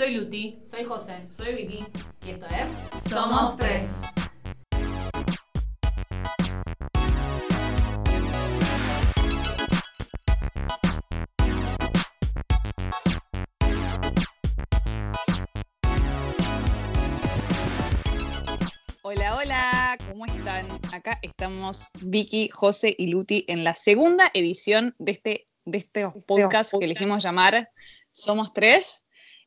Soy Luti. Soy José. Soy Vicky. Y esto es Somos Tres. Hola, hola, ¿cómo están? Acá estamos Vicky, José y Luti en la segunda edición de este, de este podcast que elegimos llamar Somos Tres.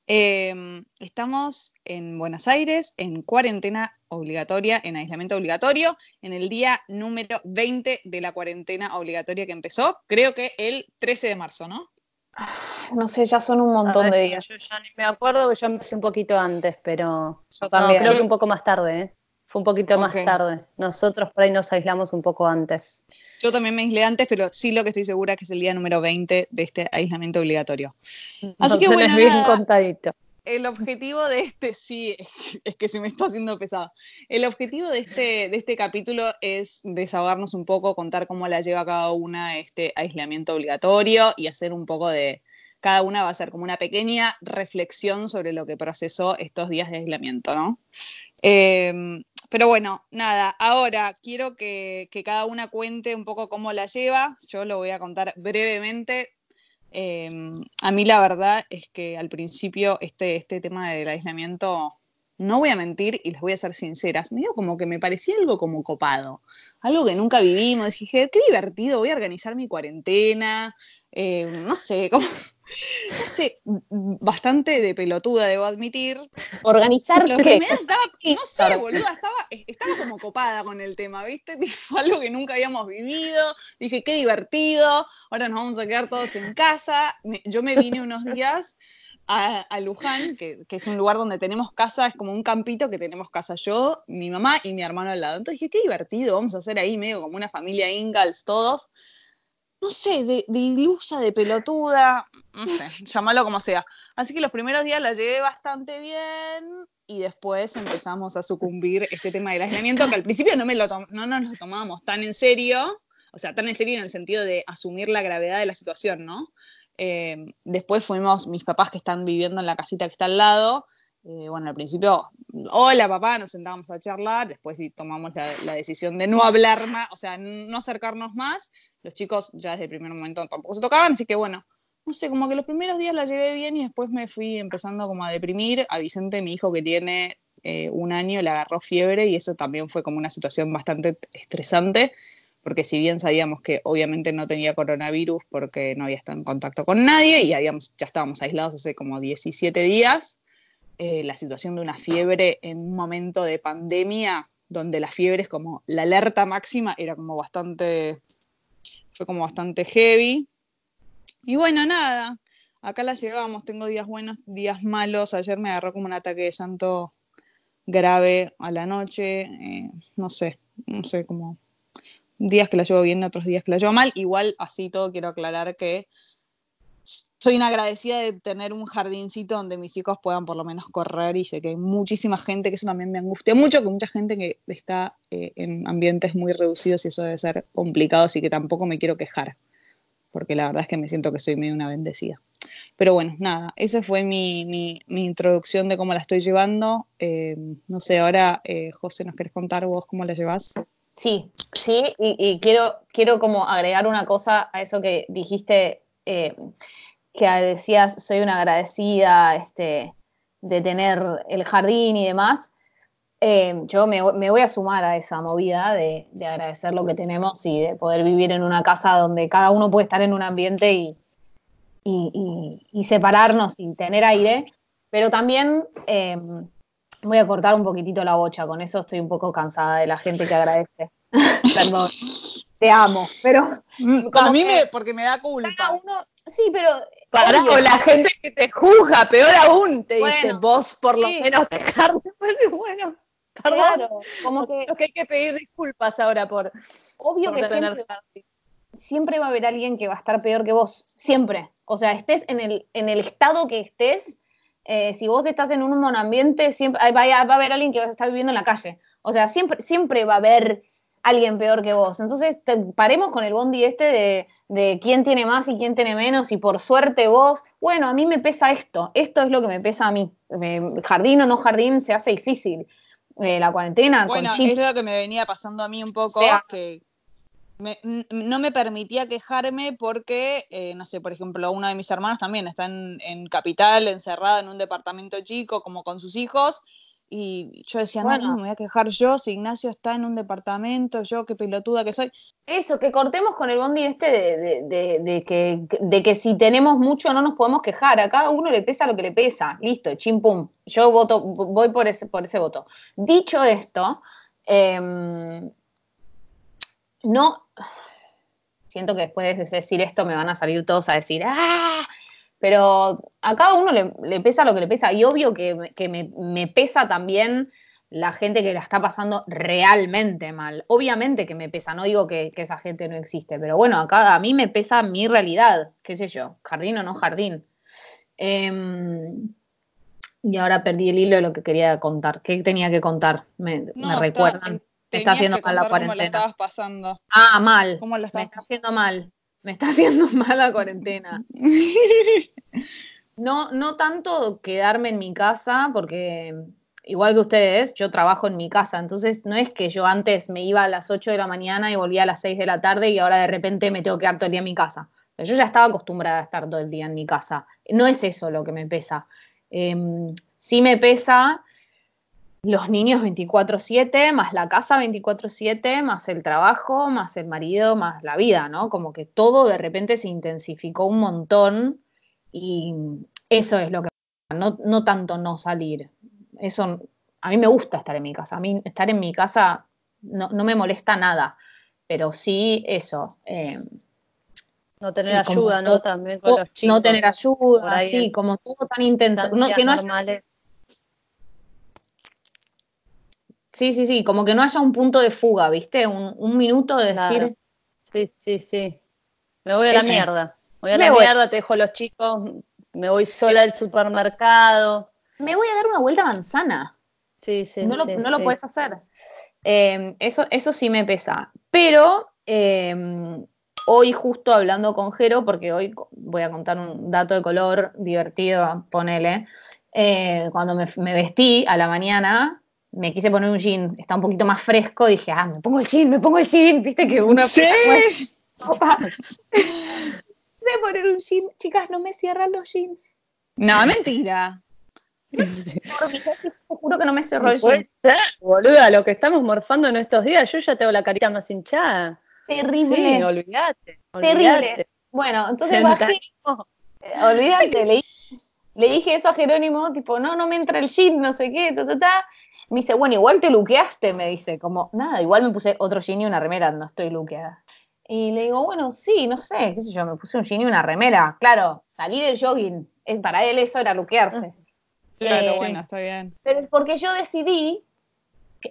Eh, estamos en Buenos Aires en cuarentena obligatoria, en aislamiento obligatorio, en el día número 20 de la cuarentena obligatoria que empezó, creo que el 13 de marzo, ¿no? No sé, ya son un montón de días. Yo ya ni me acuerdo que yo empecé un poquito antes, pero Yo también. no, creo que un poco más tarde, ¿eh? Fue un poquito más tarde. Nosotros por ahí nos aislamos un poco antes. Yo también me aislé antes, pero sí lo que estoy segura es que es el día número 20 de este aislamiento obligatorio. Así que bueno, tenés bien nada. contadito. El objetivo de este, sí, es que se me está haciendo pesado. El objetivo de este, de este capítulo es desahogarnos un poco, contar cómo la lleva cada una este aislamiento obligatorio y hacer un poco de. Cada una va a ser como una pequeña reflexión sobre lo que procesó estos días de aislamiento, ¿no? Eh, pero bueno, nada, ahora quiero que, cada una cuente un poco cómo la lleva. Yo lo voy a contar brevemente. Eh, a mí la verdad es que al principio este, este tema del aislamiento, no voy a mentir y les voy a ser sinceras, medio como que me parecía algo como copado, algo que nunca vivimos. Dije, qué divertido, voy a organizar mi cuarentena, eh, no sé, como, bastante de pelotuda, debo admitir. Organizar Los qué? primeros estaba, no sé, boluda, estaba, estaba como copada con el tema, ¿viste? Tipo, algo que nunca habíamos vivido. Dije, qué divertido, ahora nos vamos a quedar todos en casa. Me- yo me vine unos días a, a Luján, que, que es un lugar donde tenemos casa, es como un campito que tenemos casa yo, mi mamá y mi hermano al lado. Entonces dije, qué divertido, vamos a hacer ahí medio como una familia Ingalls todos. No sé, de, de ilusa, de pelotuda, no sé, llámalo como sea. Así que los primeros días la llevé bastante bien y después empezamos a sucumbir este tema del aislamiento, que al principio no, me lo no nos lo tomábamos tan en serio, o sea, tan en serio en el sentido de asumir la gravedad de la situación, ¿no? Eh, después fuimos mis papás que están viviendo en la casita que está al lado. Eh, bueno, al principio, hola papá, nos sentábamos a charlar, después tomamos la, la decisión de no hablar más, o sea, no acercarnos más. Los chicos ya desde el primer momento tampoco se tocaban, así que bueno, no sé, como que los primeros días la llevé bien y después me fui empezando como a deprimir. A Vicente, mi hijo que tiene eh, un año, le agarró fiebre y eso también fue como una situación bastante estresante, porque si bien sabíamos que obviamente no tenía coronavirus porque no había estado en contacto con nadie y habíamos, ya estábamos aislados hace como 17 días, eh, la situación de una fiebre en un momento de pandemia donde la fiebre es como la alerta máxima era como bastante fue como bastante heavy. Y bueno nada acá la llevamos tengo días buenos días malos. Ayer me agarró como un ataque de llanto grave a la noche eh, no sé no sé como días que la llevo bien otros días que la llevo mal. Igual así todo quiero aclarar que soy una agradecida de tener un jardincito donde mis hijos puedan por lo menos correr y sé que hay muchísima gente, que eso también me angustia mucho, que mucha gente que está eh, en ambientes muy reducidos y eso debe ser complicado, así que tampoco me quiero quejar, porque la verdad es que me siento que soy medio una bendecida. Pero bueno, nada, esa fue mi, mi- introducción de cómo la estoy llevando. Eh, no sé, ahora, eh, José, ¿nos querés contar vos cómo la llevas? Sí, sí, y, y quiero, quiero como agregar una cosa a eso que dijiste, que decías, soy una agradecida este, de tener el jardín y demás. Eh, yo me, me voy a sumar a esa movida de, de agradecer lo que tenemos y de poder vivir en una casa donde cada uno puede estar en un ambiente y, y, y- y separarnos y tener aire, pero también eh, voy a cortar un poquitito la bocha, con eso estoy un poco cansada de la gente que agradece. Perdón, te amo, pero a como mí me, porque me da cada culpa. uno, sí, pero Obvio. o la gente que te juzga, peor aún, te dice, vos por lo sí. menos dejarte. Pues y bueno, perdón. claro, como que que hay que pedir disculpas ahora por, obvio por que siempre, siempre va a haber alguien que va a estar peor que vos, siempre. O sea, estés en el, en el estado que estés, eh, si vos estás en un monoambiente, siempre va, a- va a haber alguien que va a estar viviendo en la calle. O sea, siempre, siempre va a haber alguien peor que vos. Entonces, te- paremos con el bondi este de de quién tiene más y quién tiene menos, y por suerte vos, bueno, a mí me pesa esto, esto es lo que me pesa a mí. jardín o no jardín se hace difícil. Eh, la cuarentena bueno, con es lo que me venía pasando a mí un poco, que no me permitía quejarme porque, eh, no sé, por ejemplo, una de mis hermanas también está en, en, Capital, encerrada en un departamento chico, como con sus hijos, y yo decía, bueno, no, me voy a quejar yo si Ignacio está en un departamento, yo qué pelotuda que soy. Eso, que cortemos con el bondi este de, que, de que si tenemos mucho no nos podemos quejar, a cada uno le pesa lo que le pesa, listo, chim pum, yo voto, voy por ese, por ese voto. Dicho esto, em, no, siento que después de decir esto me van a salir todos a decir, ¡ah! Pero a cada uno le, pesa lo que le pesa. Y obvio que, me, pesa también la gente que la está pasando realmente mal. Obviamente que me pesa, no digo que, esa gente no existe, pero bueno, acá a mí me pesa mi realidad, qué sé yo, jardín o no jardín. Em, y ahora perdí el hilo de lo que quería contar. ¿Qué tenía que contar? Me, recuerdan. me está haciendo mal la cuarentena. ¿Cómo estabas pasando? Ah, mal. ¿Cómo lo Me está haciendo mal me está haciendo mal la cuarentena. No, no tanto quedarme en mi casa, porque igual que ustedes, yo trabajo en mi casa, entonces no es que yo antes me iba a las 8 de la mañana y volvía a las 6 de la tarde y ahora de repente me tengo que quedar todo el día en mi casa. Yo ya estaba acostumbrada a estar todo el día en mi casa. No es eso lo que me pesa. Em, sí me pesa los niños 24/7, más la casa 24/7, más el trabajo, más el marido, más la vida, ¿no? Como que todo de repente se intensificó un montón y eso es lo que... No, no tanto no salir. Eso, a mí me gusta estar en mi casa. A mí estar en mi casa no, me molesta nada, pero sí eso. Eh, no tener ayuda, ¿no? También con los chicos. No tener ayuda, sí, como todo tan intenso. No, que no haya, Sí, sí, sí, como que no haya un punto de fuga, ¿viste? Un, minuto de decir. Sí, sí, sí. Me voy a la mierda. Voy a la mierda, te dejo los chicos, me voy sola al supermercado. Me voy a dar una vuelta a manzana. Sí, sí, no lo, no lo puedes hacer. Em, eso, eso sí me pesa. Pero em, hoy justo hablando con Jero, porque hoy voy a contar un dato de color divertido, ponele. Eh, cuando me, me, vestí a la mañana, me quise poner un jean, está un poquito más fresco, dije, ah, me pongo el jean, me pongo el jean, viste que uno... Sí. Opa. Quise poner un jean, chicas, no me cierran los jeans. No, mentira. Por mi te juro que no me cerró el jean. boluda, lo que estamos morfando en estos días, yo ya tengo la carita más hinchada. Terrible. Sí, olvídate. Terrible. Bueno, entonces bajé. Eh, olvídate, le, le, dije eso a Jerónimo, tipo, no, no me entra el jean, no sé qué, ta, ta, ta. Me dice, bueno, igual te luqueaste, me dice, como, nada, igual me puse otro jean y una remera, no estoy luqueada. Y le digo, bueno, sí, no sé, qué sé yo, me puse un jean y una remera. Claro, salí del jogging, para él eso era luquearse. Claro, eh, bueno, está bien. Pero es porque yo decidí,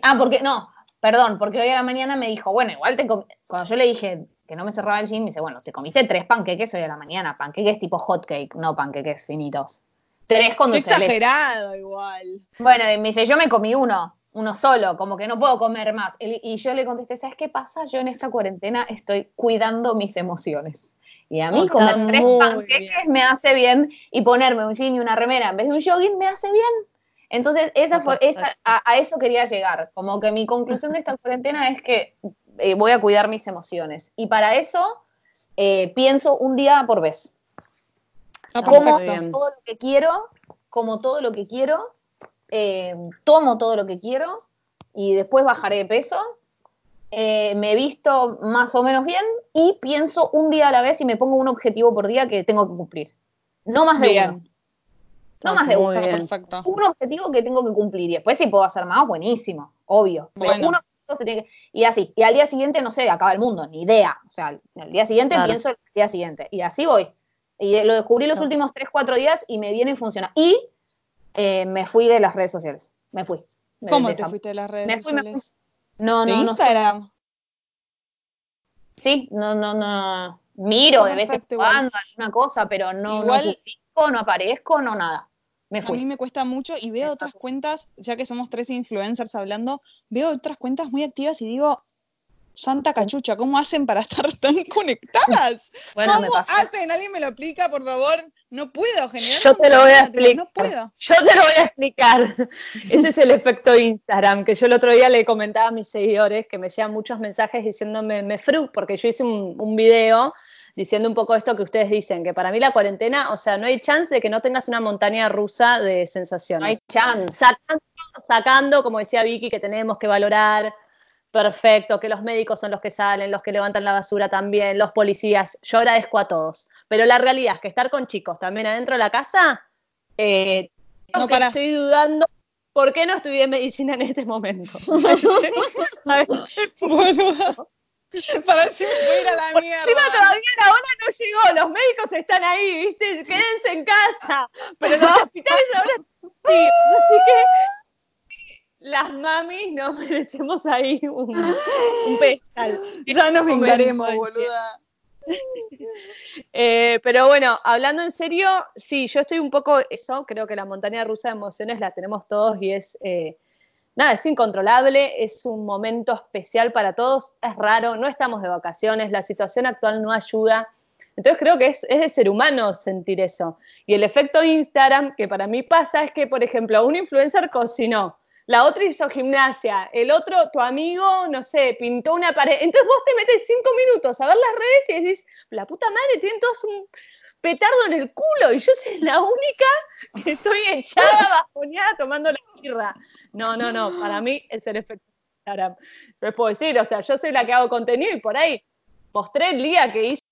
ah, porque, no, perdón, porque hoy a la mañana me dijo, bueno, igual te cuando yo le dije que no me cerraba el jean, me dice, bueno, te comiste tres panqueques hoy a la mañana, panqueques tipo hot cake, no panqueques finitos. Tres con exagerado igual. Bueno, y me dice, yo me comí uno, uno solo, como que no puedo comer más. Y yo le contesté, ¿sabes qué pasa? Yo en esta cuarentena estoy cuidando mis emociones. Y a mí comer tres panqueques me hace bien y ponerme un jean y una remera en vez de un jogging me hace bien. Entonces, esa fue, esa, a, eso quería llegar. Como que mi conclusión de esta cuarentena es que eh, voy a cuidar mis emociones. Y para eso eh, pienso un día por vez. Ah, como todo lo que quiero, como todo lo que quiero, eh, tomo todo lo que quiero y después bajaré de peso. Eh, me visto más o menos bien y pienso un día a la vez y me pongo un objetivo por día que tengo que cumplir. No más de uno. No más de uno. Perfecto. Un objetivo que tengo que cumplir. Y después si puedo hacer más, buenísimo, obvio. y así. Y al día siguiente, no sé, acaba el mundo, ni idea. O sea, al día siguiente pienso el día siguiente. Y así voy. Y lo descubrí los últimos 3, 4 días y me viene y funciona. Y eh, me fui de las redes sociales. Me fui. ¿Cómo te fuiste de las redes sociales? No, no, ¿De Instagram? Sí, no, no, no. Miro de vez en cuando alguna cosa, pero no, no publico, no aparezco, no nada. Me fui. A mí me cuesta mucho y veo otras cuentas, ya que somos tres influencers hablando, veo otras cuentas muy activas y digo, Santa cachucha, ¿cómo hacen para estar tan conectadas? Bueno, ¿Cómo hacen? ¿Alguien me lo explica, por favor? No puedo generar. Yo te lo voy a explicar. No puedo. Yo te lo voy a explicar. Ese es el efecto Instagram, que yo el otro día le comentaba a mis seguidores que me llegan muchos mensajes diciéndome me fru, porque yo hice un, un video diciendo un poco esto que ustedes dicen, que para mí la cuarentena, o sea, no hay chance de que no tengas una montaña rusa de sensaciones. No hay chance. Sacando, sacando, como decía Vicky, que tenemos que valorar, perfecto, que los médicos son los que salen, los que levantan la basura también, los policías, yo agradezco a todos. Pero la realidad es que estar con chicos también adentro de la casa, eh, no para. estoy dudando ¿Por qué no estudié medicina en este momento? Para si me voy a la mierda. todavía la hora no llegó, los médicos están ahí, ¿viste? Quédense en casa. Pero los hospitales ahora sí. Las mamis nos merecemos ahí un, un pedestal. Ya nos vengaremos, boluda. Eh, pero bueno, hablando en serio, sí, yo estoy un poco eso, creo que la montaña rusa de emociones la tenemos todos y es eh, nada, es incontrolable, es un momento especial para todos, es raro, no estamos de vacaciones, la situación actual no ayuda. Entonces creo que es, de ser humano sentir eso. Y el efecto Instagram que para mí pasa es que, por ejemplo, un influencer cocinó, la otra hizo gimnasia, el otro, tu amigo, no sé, pintó una pared. Entonces vos te metes cinco minutos a ver las redes y decís, la puta madre, tienen todos un petardo en el culo y yo soy la única que estoy echada, bajoneada, tomando la birra. No, no, no, para mí es el efecto Instagram. Les puedo decir, o sea, yo soy la que hago contenido y por ahí mostré el día que hice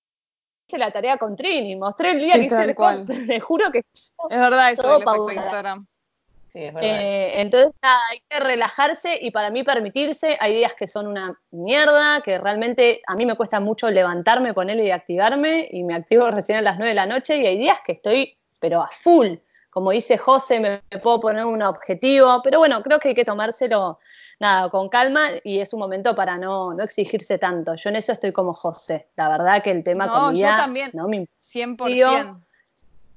la tarea con Trini, mostré el día que hice el cual. Le juro que es verdad eso el efecto Instagram. Sí, es verdad. Eh, entonces nada, hay que relajarse y para mí permitirse, hay días que son una mierda, que realmente a mí me cuesta mucho levantarme, ponerle y activarme, y me activo recién a las 9 de la noche, y hay días que estoy, pero a full como dice José, me, puedo poner un objetivo, pero bueno, creo que hay que tomárselo nada, con calma y es un momento para no, exigirse tanto. Yo en eso estoy como José, la verdad que el tema no, yo también, ¿no? 100%.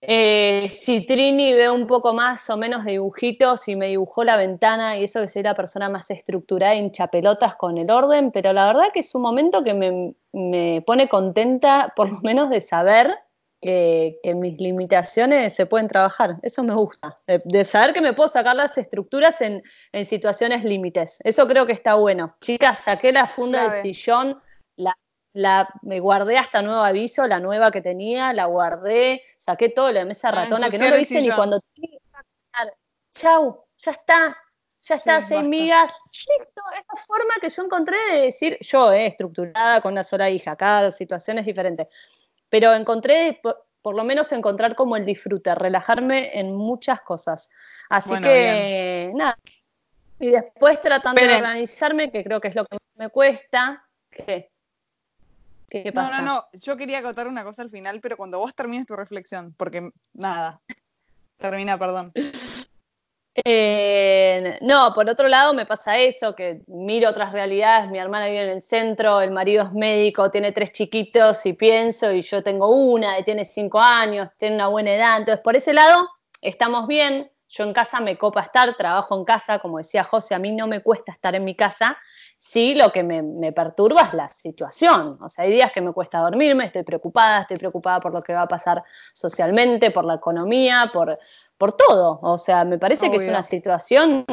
Eh, si Trini ve un poco más o menos de dibujitos y me dibujó la ventana y eso que soy la persona más estructurada, hincha pelotas con el orden, pero la verdad que es un momento que me, me pone contenta por lo menos de saber que, mis limitaciones se pueden trabajar. Eso me gusta. De, saber que me puedo sacar las estructuras en, situaciones límites. Eso creo que está bueno. Chicas, saqué la funda del sillón, la, me guardé hasta nuevo aviso, la nueva que tenía, la guardé, saqué todo de la mesa ah, ratona, que no lo hice ni cuando Chau, ya está, ya está, seis migas. Listo, es la forma que yo encontré de decir, yo, eh, estructurada con una sola hija, cada situación es diferente pero encontré, por, lo menos encontrar como el disfrute, relajarme en muchas cosas. Así que, nada. Y después tratando de organizarme, que creo que es lo que me cuesta. ¿Qué? ¿Qué pasa? No, no, no. Yo quería contar una cosa al final, pero cuando vos termines tu reflexión, porque nada. Termina, perdón. Eh, no, por otro lado me pasa eso, que miro otras realidades, mi hermana vive en el centro, el marido es médico, tiene tres chiquitos y pienso, y yo tengo una, y tiene cinco años, tiene una buena edad, entonces por ese lado estamos bien, yo en casa me copa estar, trabajo en casa, como decía José, a mí no me cuesta estar en mi casa, sí lo que me, me perturba es la situación, o sea, hay días que me cuesta dormirme, estoy preocupada, estoy preocupada por lo que va a pasar socialmente, por la economía, por por todo. O sea, me parece que es una situación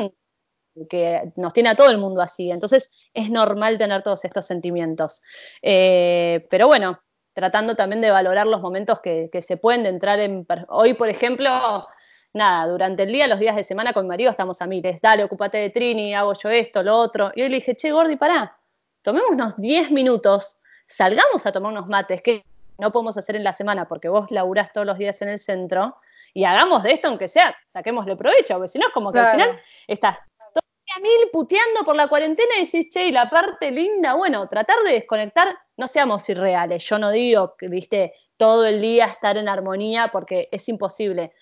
que nos tiene a todo el mundo así. Entonces es normal tener todos estos sentimientos. Eh, pero bueno, tratando también de valorar los momentos que, se pueden entrar en... Hoy, por ejemplo, nada, durante el día, los días de semana con mi marido estamos a miles. Dale, ocúpate de Trini, hago yo esto, lo otro. Y hoy le dije, che, Gordi, pará, tomémonos 10 minutos, salgamos a tomar unos mates, que no podemos hacer en la semana porque vos laburás todos los días en el centro y hagamos de esto, aunque sea, saquémosle provecho, porque si no es como que al final estás todo el día mil puteando por la cuarentena y decís, che, y la parte linda, bueno, tratar de desconectar, no seamos irreales. Yo no digo que, viste, todo el día estar en armonía porque es imposible,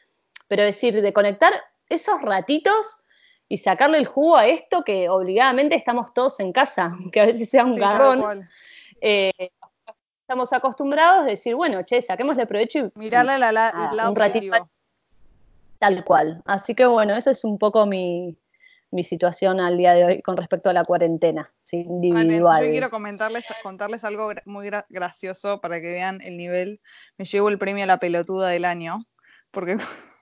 pero decir, de conectar esos ratitos y sacarle el jugo a esto que obligadamente estamos todos en casa, que a veces sea un garrón. Eh, estamos acostumbrados a decir, bueno, che, saquémosle provecho y mirarle la, la, un ratito Tal cual. Así que bueno, esa es un poco mi, mi situación al día de hoy con respecto a la cuarentena individual. yo quiero comentarles, contarles algo muy gracioso para que vean el nivel. Me llevo el premio a la pelotuda del año, porque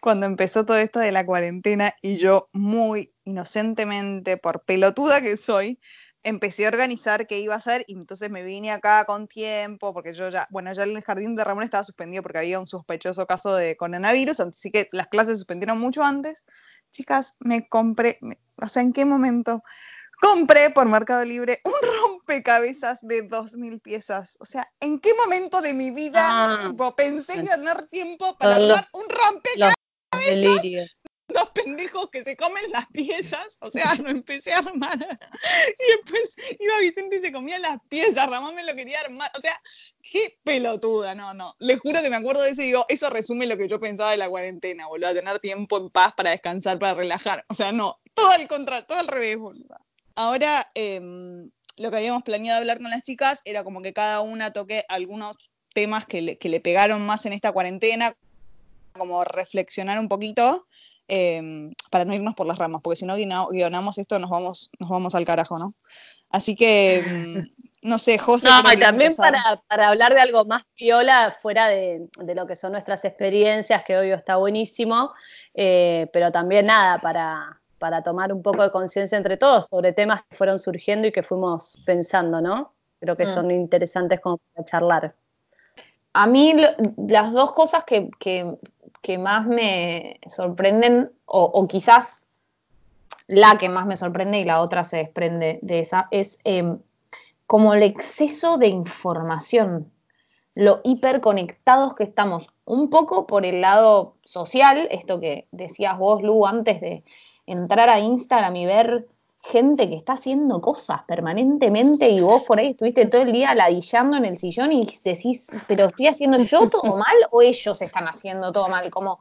cuando empezó todo esto de la cuarentena y yo muy inocentemente, por pelotuda que soy, empecé a organizar qué iba a hacer y entonces me vine acá con tiempo, porque yo ya, bueno, ya el jardín de Ramón estaba suspendido porque había un sospechoso caso de coronavirus, así que las clases se suspendieron mucho antes. Chicas, me compré, o sea, ¿en qué momento? Compré por Mercado Libre un rompecabezas de 2.000 piezas. O sea, ¿en qué momento de mi vida ah. pensé que iba a tener tiempo para armar un rompecabezas? dos pendejos que se comen las piezas, o sea, no empecé a armar. Y después iba Vicente y se comía las piezas, Ramón me lo quería armar. O sea, qué pelotuda, no, no. Le juro que me acuerdo de eso y digo, eso resume lo que yo pensaba de la cuarentena, boludo, a tener tiempo en paz para descansar, para relajar. O sea, no, todo al contrario, todo al revés, boludo. Ahora, em, lo que habíamos planeado hablar con las chicas era como que cada una toque algunos temas que le, que le pegaron más en esta cuarentena, como reflexionar un poquito Em, para no irnos por las ramas, porque si no guionamos esto nos vamos, nos vamos al carajo, ¿no? Así que, em, no sé, José. No, y también para, para, hablar de algo más piola, fuera de, de, lo que son nuestras experiencias, que hoy está buenísimo, eh, pero también nada, para, para tomar un poco de conciencia entre todos sobre temas que fueron surgiendo y que fuimos pensando, ¿no? Creo que mm. son interesantes como para charlar. A mí las dos cosas que, que, que más me sorprenden, o, quizás la que más me sorprende y la otra se desprende de esa, es em, como el exceso de información, lo hiperconectados que estamos, un poco por el lado social, esto que decías vos, Lu, antes de entrar a Instagram y ver gente que está haciendo cosas permanentemente y vos por ahí estuviste todo el día ladillando en el sillón y decís, pero estoy haciendo yo todo mal o ellos están haciendo todo mal, como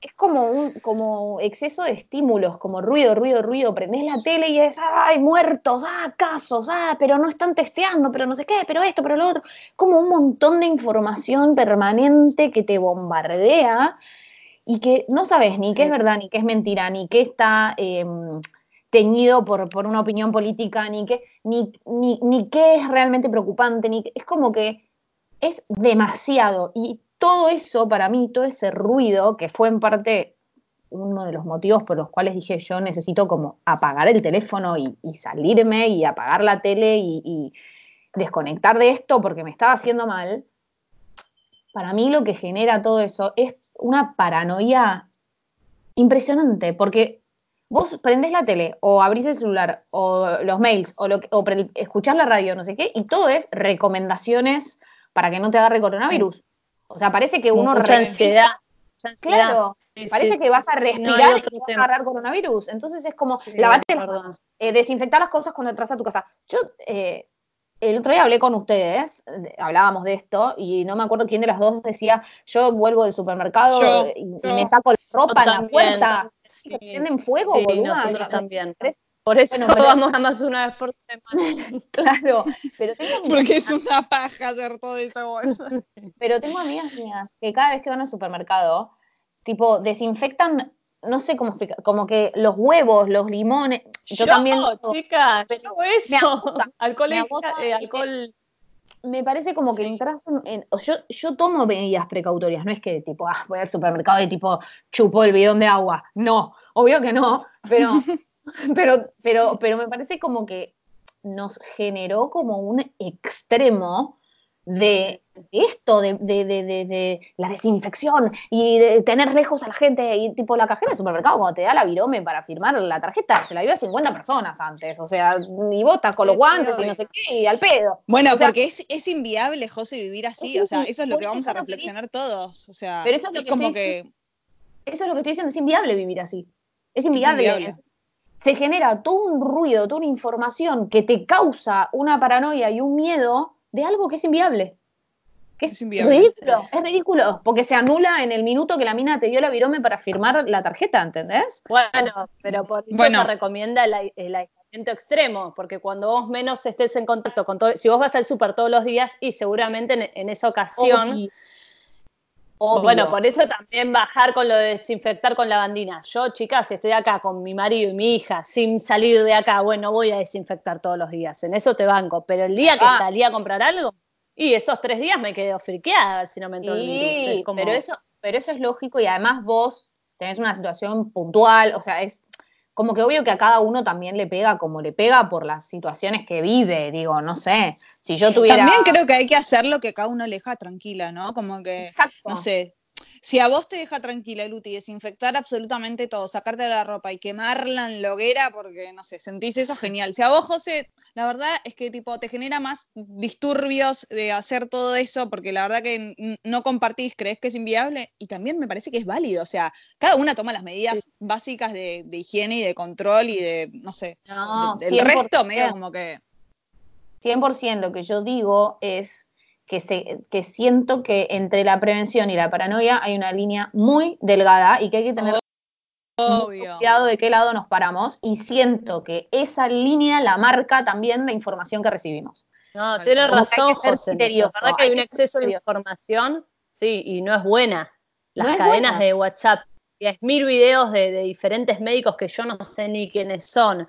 es como un como exceso de estímulos, como ruido, ruido, ruido, prendés la tele y es, ay, muertos, ah, casos, ah, pero no están testeando, pero no sé qué, pero esto, pero lo otro, como un montón de información permanente que te bombardea y que no sabes ni qué es verdad, ni qué es mentira, ni qué está em, teñido por, por una opinión política, ni qué, ni, ni, qué es realmente preocupante, ni es como que es demasiado. Y todo eso, para mí, todo ese ruido, que fue en parte uno de los motivos por los cuales dije yo necesito como apagar el teléfono y, salirme y apagar la tele y, y, desconectar de esto porque me estaba haciendo mal, para mí lo que genera todo eso es una paranoia impresionante, porque vos prendés la tele o abrís el celular o los mails o, lo, o escuchás la radio, no sé qué, y todo es recomendaciones para que no te agarre coronavirus. O sea, parece que uno... Mucha ansiedad. Claro, parece que vas a respirar y vas a agarrar coronavirus. Entonces es como, lavate eh, desinfectar las cosas cuando entras a tu casa. Yo eh, el otro día hablé con ustedes, hablábamos de esto, y no me acuerdo quién de las dos decía, yo vuelvo del supermercado y, me saco la ropa en la puerta sí. prenden fuego, sí, nosotros también. Por eso vamos a más una vez por semana. claro, pero Porque es una paja hacer todo eso. pero tengo amigas mías que cada vez que van al supermercado, tipo, desinfectan no sé cómo explicar, como que los huevos, los limones, yo, también. Chicas, pero eso. alcohol, eh, alcohol me parece como que entras en, yo, yo tomo medidas precautorias, no es que tipo, ah, voy al supermercado y tipo chupo el bidón de agua. No, obvio que no, pero, pero, pero, pero me parece como que nos generó como un extremo de esto, de, de, de, la desinfección y de tener lejos a la gente. Y tipo, la cajera del supermercado, cuando te da la virome para firmar la tarjeta, se la dio a 50 personas antes. O sea, y vos estás con los guantes y no sé qué, y al pedo. Bueno, porque es, es, inviable, José, vivir así. o sea, eso es lo que vamos a reflexionar todos. O sea, pero eso es, lo que como que. Eso es lo que estoy diciendo, es inviable vivir así. Es inviable. Se genera todo un ruido, toda una información que te causa una paranoia y un miedo de algo que es inviable. Que es, ridículo, es ridículo, porque se anula en el minuto que la mina te dio la virome para firmar la tarjeta, ¿entendés? Bueno, pero por eso se recomienda el, aislamiento extremo, porque cuando vos menos estés en contacto con todo, si vos vas al súper todos los días y seguramente en, esa ocasión Obvio. Bueno, por eso también bajar con lo de desinfectar con lavandina. Yo, chicas, estoy acá con mi marido y mi hija, sin salir de acá, bueno, voy a desinfectar todos los días. En eso te banco. Pero el día que Ah. salí a comprar algo, y esos tres días me quedé friqueada a ver si no me entró el virus. Es como- pero eso, pero eso es lógico y además vos tenés una situación puntual, o sea, es como que obvio que a cada uno también le pega como le pega por las situaciones que vive, digo, no sé, si yo tuviera... También creo que hay que hacer lo que cada uno le deja tranquila, ¿no? Como que, Exacto. no sé, si a vos te deja tranquila, Luti, desinfectar absolutamente todo, sacarte la ropa y quemarla en la hoguera porque, no sé, sentís eso genial. Si a vos, José, la verdad es que tipo te genera más disturbios de hacer todo eso porque la verdad que no compartís, crees que es inviable y también me parece que es válido. O sea, cada una toma las medidas básicas de, de higiene y de control y de, no sé, No, de- del 100%. resto medio como que... 100% lo que yo digo es que, se, que siento que entre la prevención y la paranoia hay una línea muy delgada y que hay que tener Obvio. cuidado de qué lado nos paramos y siento que esa línea la marca también la información que recibimos. No, tienes razón, que José. La verdad que hay hay un exceso de información, sí, y no es buena. Las No cadenas buena. de WhatsApp, 10.000 videos de, de diferentes médicos que yo no sé ni quiénes son.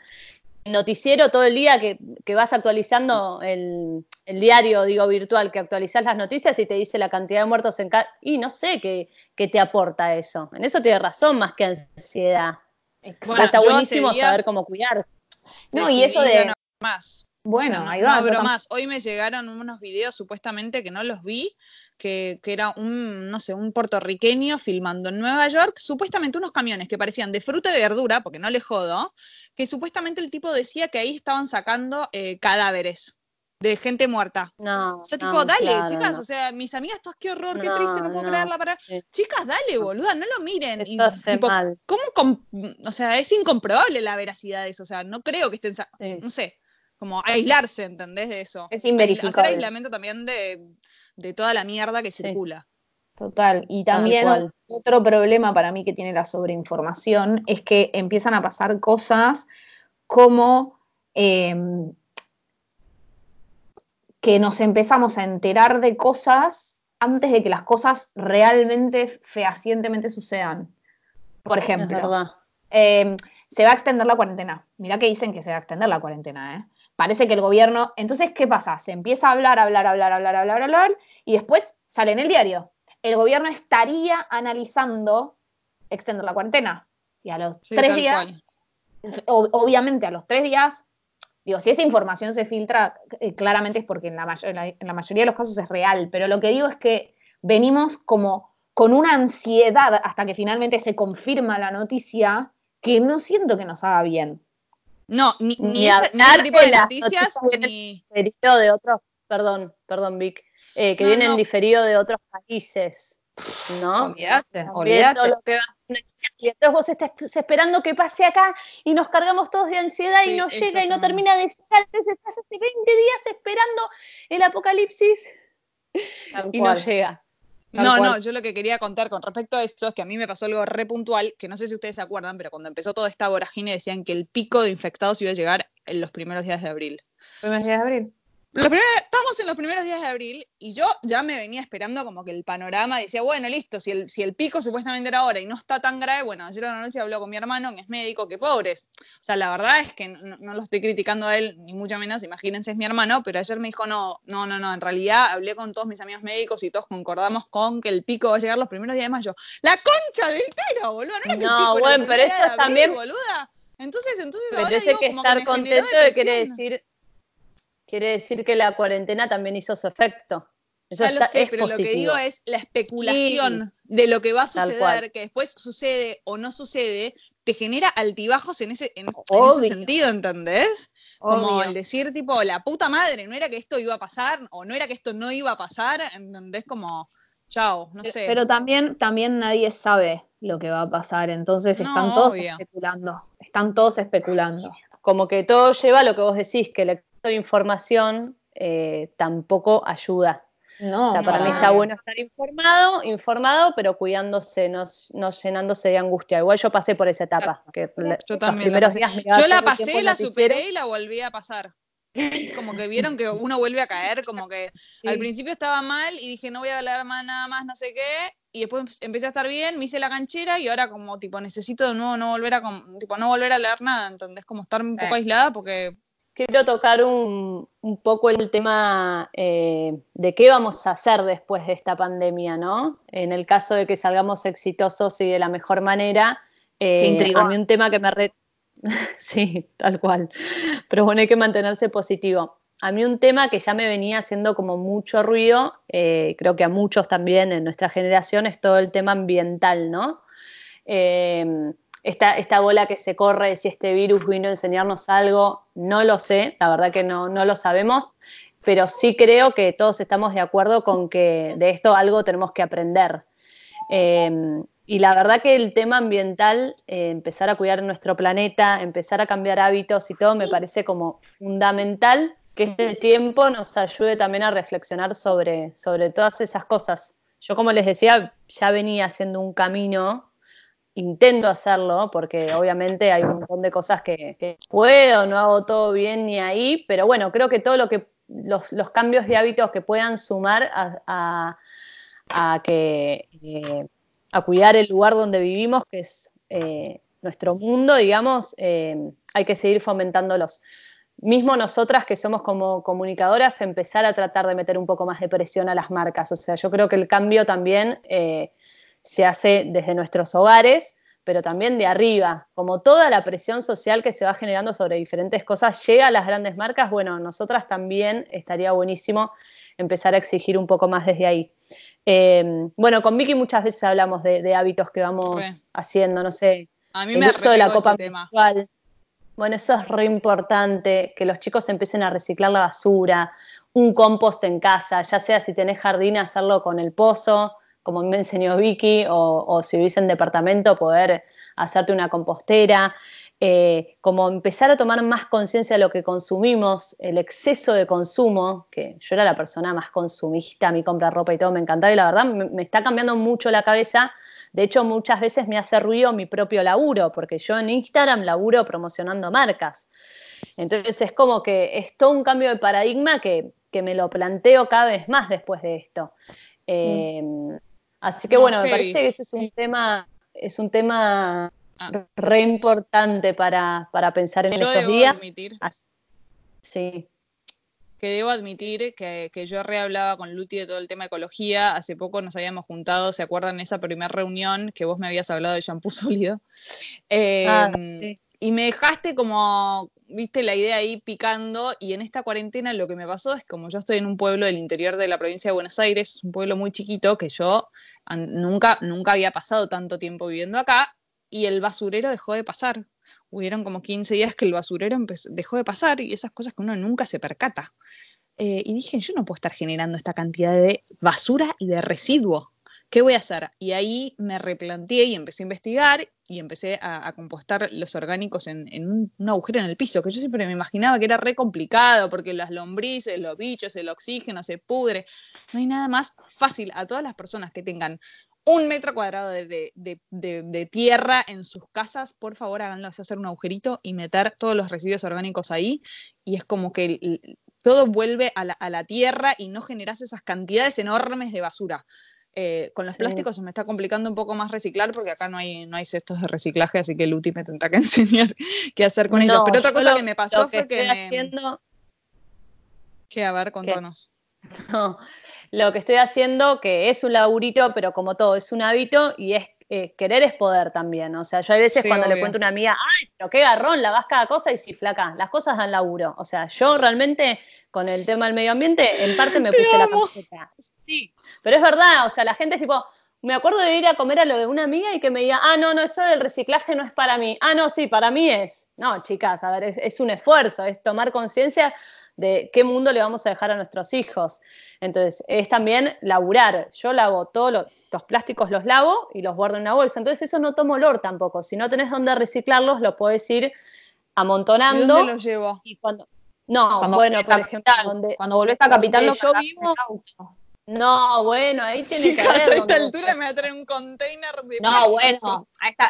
El noticiero todo el día que, que vas actualizando el, el diario, digo, virtual, que actualizás las noticias y te dice la cantidad de muertos en cada... Y no sé qué, qué te aporta eso. En eso tienes razón más que ansiedad. Bueno, está buenísimo días- saber cómo cuidar. No, y eso de... no más. Bueno, O sea, no, ahí no va. abro más. Hoy me llegaron unos videos supuestamente que no los vi, que, que era un, no sé, un puertorriqueño filmando en Nueva York, supuestamente unos camiones que parecían de fruta y verdura, porque no le jodo, que supuestamente el tipo decía que ahí estaban sacando eh, cadáveres de gente muerta. No, O sea, no, tipo, dale, claro, chicas, no. o sea, mis amigas, todas, qué horror, qué triste, no puedo creerla para. Sí. Chicas, dale, boluda, no lo miren. Eso Y, hace tipo, mal. ¿cómo com- o sea, es incomprobable la veracidad de eso, o sea, no creo que estén, sa- Sí. no sé, como aislarse, ¿entendés? De eso. Es inverificable. Hacer aislamiento también de, de toda la mierda que Sí. circula. Total. Y también otro problema para mí que tiene la sobreinformación es que empiezan a pasar cosas como eh, que nos empezamos a enterar de cosas antes de que las cosas realmente fehacientemente sucedan. Por ejemplo, eh, se va a extender la cuarentena. Mirá que dicen que se va a extender la cuarentena, ¿eh? Parece que el gobierno. Entonces, ¿qué pasa? Se empieza a hablar, hablar, hablar, hablar, hablar, hablar, y después sale en el diario. El gobierno estaría analizando extender la cuarentena. Y a los Sí, tres días, cual. obviamente a los tres días, digo, si esa información se filtra, eh, claramente es porque en la, mayo- en la- en la mayoría de los casos es real, pero lo que digo es que venimos como con una ansiedad hasta que finalmente se confirma la noticia que no siento que nos haga bien. No, ni, ni, Ni ese tipo de noticias, noticias ni. Diferido de otros, perdón, perdón, Vic, eh, que No, vienen no. diferido de otros países, ¿no? Olvídate, olvídate. todo lo que va- y entonces vos estás esperando que pase acá y nos cargamos todos de ansiedad Sí, y no llega y no termina de llegar. Entonces estás hace 20 días esperando el apocalipsis Tal y no llega. No, cual. no, yo lo que quería contar con respecto a esto es que a mí me pasó algo re puntual, que no sé si ustedes se acuerdan, pero cuando empezó toda esta vorágine decían que el pico de infectados iba a llegar en los primeros días de abril. Primeros días de abril. Los primeros- estamos en los primeros días de abril y yo ya me venía esperando como que el panorama decía, bueno, listo, si el, si el pico supuestamente era ahora y no está tan grave, bueno, ayer a la noche habló con mi hermano, que es médico, que pobres. O sea, la verdad es que no, no lo estoy criticando a él, ni mucho menos, imagínense, es mi hermano, pero ayer me dijo, no, no, no, no, en realidad hablé con todos mis amigos médicos y todos concordamos con que el pico va a llegar los primeros días de mayo. ¡La concha del tero, boludo! No, era que el No, pico el bueno, primer pero eso también- boluda. Entonces, entonces Pero ahora ese digo, que estar generó contento de quiere decir, quiere decir que la cuarentena también hizo su efecto. Eso Ya lo está- sé, es pero lo que digo es la especulación de lo que va a suceder, que después sucede o no sucede, te genera altibajos en ese, en, en Obvio. ese sentido, ¿entendés? Como el decir, tipo, la puta madre, no era que esto iba a pasar, o no era que esto no iba a pasar, ¿entendés? Como, chao, no sé. Pero también, también nadie sabe lo que va a pasar, entonces No, están todos obvio. especulando. Están todos especulando. como que todo lleva a lo que vos decís, que exceso de información eh, tampoco ayuda. No, o sea, para no, mí está bueno estar informado, informado, pero cuidándose, no, no llenándose de angustia. Igual yo pasé por esa etapa. Que Yo también la pasé. Yo la pasé, la superé y la volví a pasar. Como que vieron que uno vuelve a caer, como que al principio estaba mal y dije no voy a hablar más nada más, no sé qué, y después empecé a estar bien, me hice la canchera y ahora como tipo necesito de nuevo no volver a tipo no volver a leer nada, ¿entendés? Como estar un poco aislada porque quiero tocar un, poco el tema eh, de qué vamos a hacer después de esta pandemia, ¿no? En el caso de que salgamos exitosos y de la mejor manera, eh, a mí un tema que me... Re... sí, tal cual. Pero bueno, hay que mantenerse positivo. A mí un tema que ya me venía haciendo como mucho ruido, eh, creo que a muchos también en nuestra generación, es todo el tema ambiental, ¿no? Eh, esta, bola que se corre, si este virus vino a enseñarnos algo, no lo sé, la verdad que no, lo sabemos, pero sí creo que todos estamos de acuerdo con que de esto algo tenemos que aprender. Em, y la verdad que el tema ambiental, eh, empezar a cuidar nuestro planeta, empezar a cambiar hábitos y todo, me parece como fundamental que este tiempo nos ayude también a reflexionar sobre, sobre todas esas cosas. Yo, como les decía, ya venía haciendo un camino intento hacerlo, porque obviamente hay un montón de cosas que, puedo, no hago todo bien ni ahí, pero bueno, creo que todo lo que los, cambios de hábitos que puedan sumar a, que eh, a cuidar el lugar donde vivimos, que es eh, nuestro mundo, digamos, eh, hay que seguir fomentándolos. Mismo nosotras que somos como comunicadoras, empezar a tratar de meter un poco más de presión a las marcas. O sea, yo creo que el cambio también se hace desde nuestros hogares, pero también de arriba. Como toda la presión social que se va generando sobre diferentes cosas llega a las grandes marcas, bueno, nosotras también estaría buenísimo empezar a exigir un poco más desde ahí. Eh, bueno, con Vicky muchas veces hablamos de, hábitos que vamos haciendo, no sé, a mí el me uso de la copa menstrual. Bueno, eso es re importante, que los chicos empiecen a reciclar la basura, un compost en casa, ya sea si tenés jardín, hacerlo con el pozo, como me enseñó Vicky, o, si vivís en departamento, poder hacerte una compostera, eh, como empezar a tomar más conciencia de lo que consumimos, el exceso de consumo, que yo era la persona más consumista, mi compra ropa y todo me encantaba y la verdad me, está cambiando mucho la cabeza. De hecho, muchas veces me hace ruido mi propio laburo, porque yo en Instagram laburo promocionando marcas. Entonces es como que es todo un cambio de paradigma que, me lo planteo cada vez más después de esto. Mm. Así que bueno, me parece que ese es un tema, es un tema ah. re importante para, pensar en estos días. Admitir, sí. Que debo admitir que, que yo rehablaba con Luti de todo el tema de ecología. Hace poco nos habíamos juntado, ¿se acuerdan? esa primera reunión que vos me habías hablado de shampoo sólido. ah, em, sí y me dejaste como, viste, la idea ahí picando y en esta cuarentena lo que me pasó es como yo estoy en un pueblo del interior de la provincia de Buenos Aires, un pueblo muy chiquito que yo nunca, nunca había pasado tanto tiempo viviendo acá y el basurero dejó de pasar. Hubieron como 15 días que el basurero dejó de pasar y esas cosas que uno nunca se percata. Eh, y dije, yo no puedo estar generando esta cantidad de basura y de residuo. ¿Qué voy a hacer? Y ahí me replanteé y empecé a investigar y empecé a, compostar los orgánicos en, un, agujero en el piso, que yo siempre me imaginaba que era re complicado porque las lombrices, los bichos, el oxígeno se pudre. No hay nada más fácil a todas las personas que tengan un metro cuadrado de, tierra en sus casas, por favor háganlo, es hacer un agujerito y meter todos los residuos orgánicos ahí y es como que todo vuelve a la tierra y no generas esas cantidades enormes de basura. Eh, con los plásticos se me está complicando un poco más reciclar porque acá no hay, no hay cestos de reciclaje, así que Luti me tendrá que enseñar qué hacer con ellos. Pero otra cosa que me pasó fue que me... haciendo... Que a ver, contanos. No, lo que estoy haciendo, que es un laburito, pero como todo, es un hábito y es eh, querer es poder también. O sea, yo hay veces cuando le cuento a una amiga, ay, pero qué garrón, la vas cada cosa y sí, flaca, las cosas dan laburo. O sea, yo realmente con el tema del medio ambiente, en parte me puse la camiseta. Sí, pero es verdad, o sea, la gente es tipo, me acuerdo de ir a comer a lo de una amiga y que me diga, ah, no, no, eso del reciclaje no es para mí. Ah, no, sí, para mí es. No, chicas, a ver, es un esfuerzo, es tomar conciencia de qué mundo le vamos a dejar a nuestros hijos. Entonces, es también laburar. Yo lavo todos los, plásticos, los lavo y los guardo en una bolsa. Entonces, eso no toma olor tampoco. Si no tenés dónde reciclarlos, lo puedes ir amontonando. ¿Y dónde los llevo? Y cuando, no, bueno, por ejemplo, cuando volvés a Capital, lo yo vivo. No, bueno, ahí tiene que haber. a esta altura me va a traer un container de. No, bueno,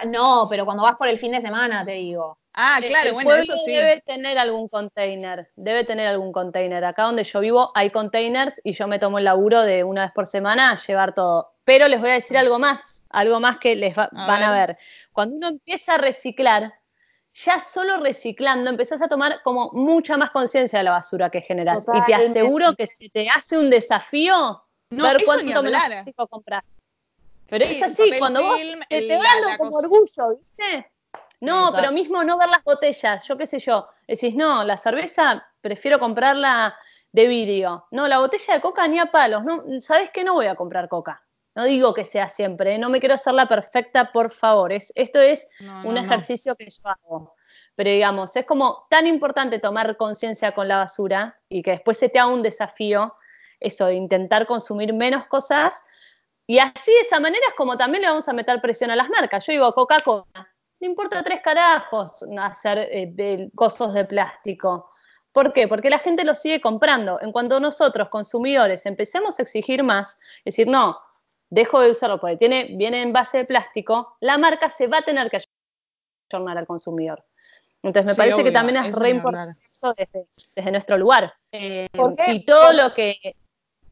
no, pero cuando vas por el fin de semana, te digo. Ah, claro, el bueno, eso sí. Debe tener algún container, debe tener algún container. Acá donde yo vivo hay containers y yo me tomo el laburo de una vez por semana llevar todo. Pero les voy a decir algo más, algo más que les va- A van a ver. ver. Cuando uno empieza a reciclar, ya solo reciclando empezás a tomar como mucha más conciencia de la basura que generas. Y te aseguro que se te hace un desafío No, ver cuánto plástico compras. Pero Sí, es así, cuando vos te, el- te la- la como orgullo, ¿viste? No, pero mismo no ver las botellas, yo qué sé yo. Decís, no, la cerveza prefiero comprarla de vidrio. No, la botella de coca ni a palos. No, ¿Sabes qué? No voy a comprar coca. No digo que sea siempre, ¿eh? no me quiero hacer la perfecta, por favor. Es, esto es No, un no, no. ejercicio que yo hago. Pero digamos, es como tan importante tomar conciencia con la basura y que después se te haga un desafío, eso, de intentar consumir menos cosas. Y así de esa manera es como también le vamos a meter presión a las marcas. Yo digo, Coca-Cola, no importa tres carajos hacer eh, de- cosos de plástico. ¿Por qué? Porque la gente lo sigue comprando. En cuanto nosotros, consumidores, empecemos a exigir más, es decir, no, dejo de usarlo porque tiene, viene en base de plástico, la marca se va a tener que ayornar al consumidor. Entonces me Sí, parece que también es re importante eso desde, desde nuestro lugar. Eh, ¿Por qué? y todo lo que...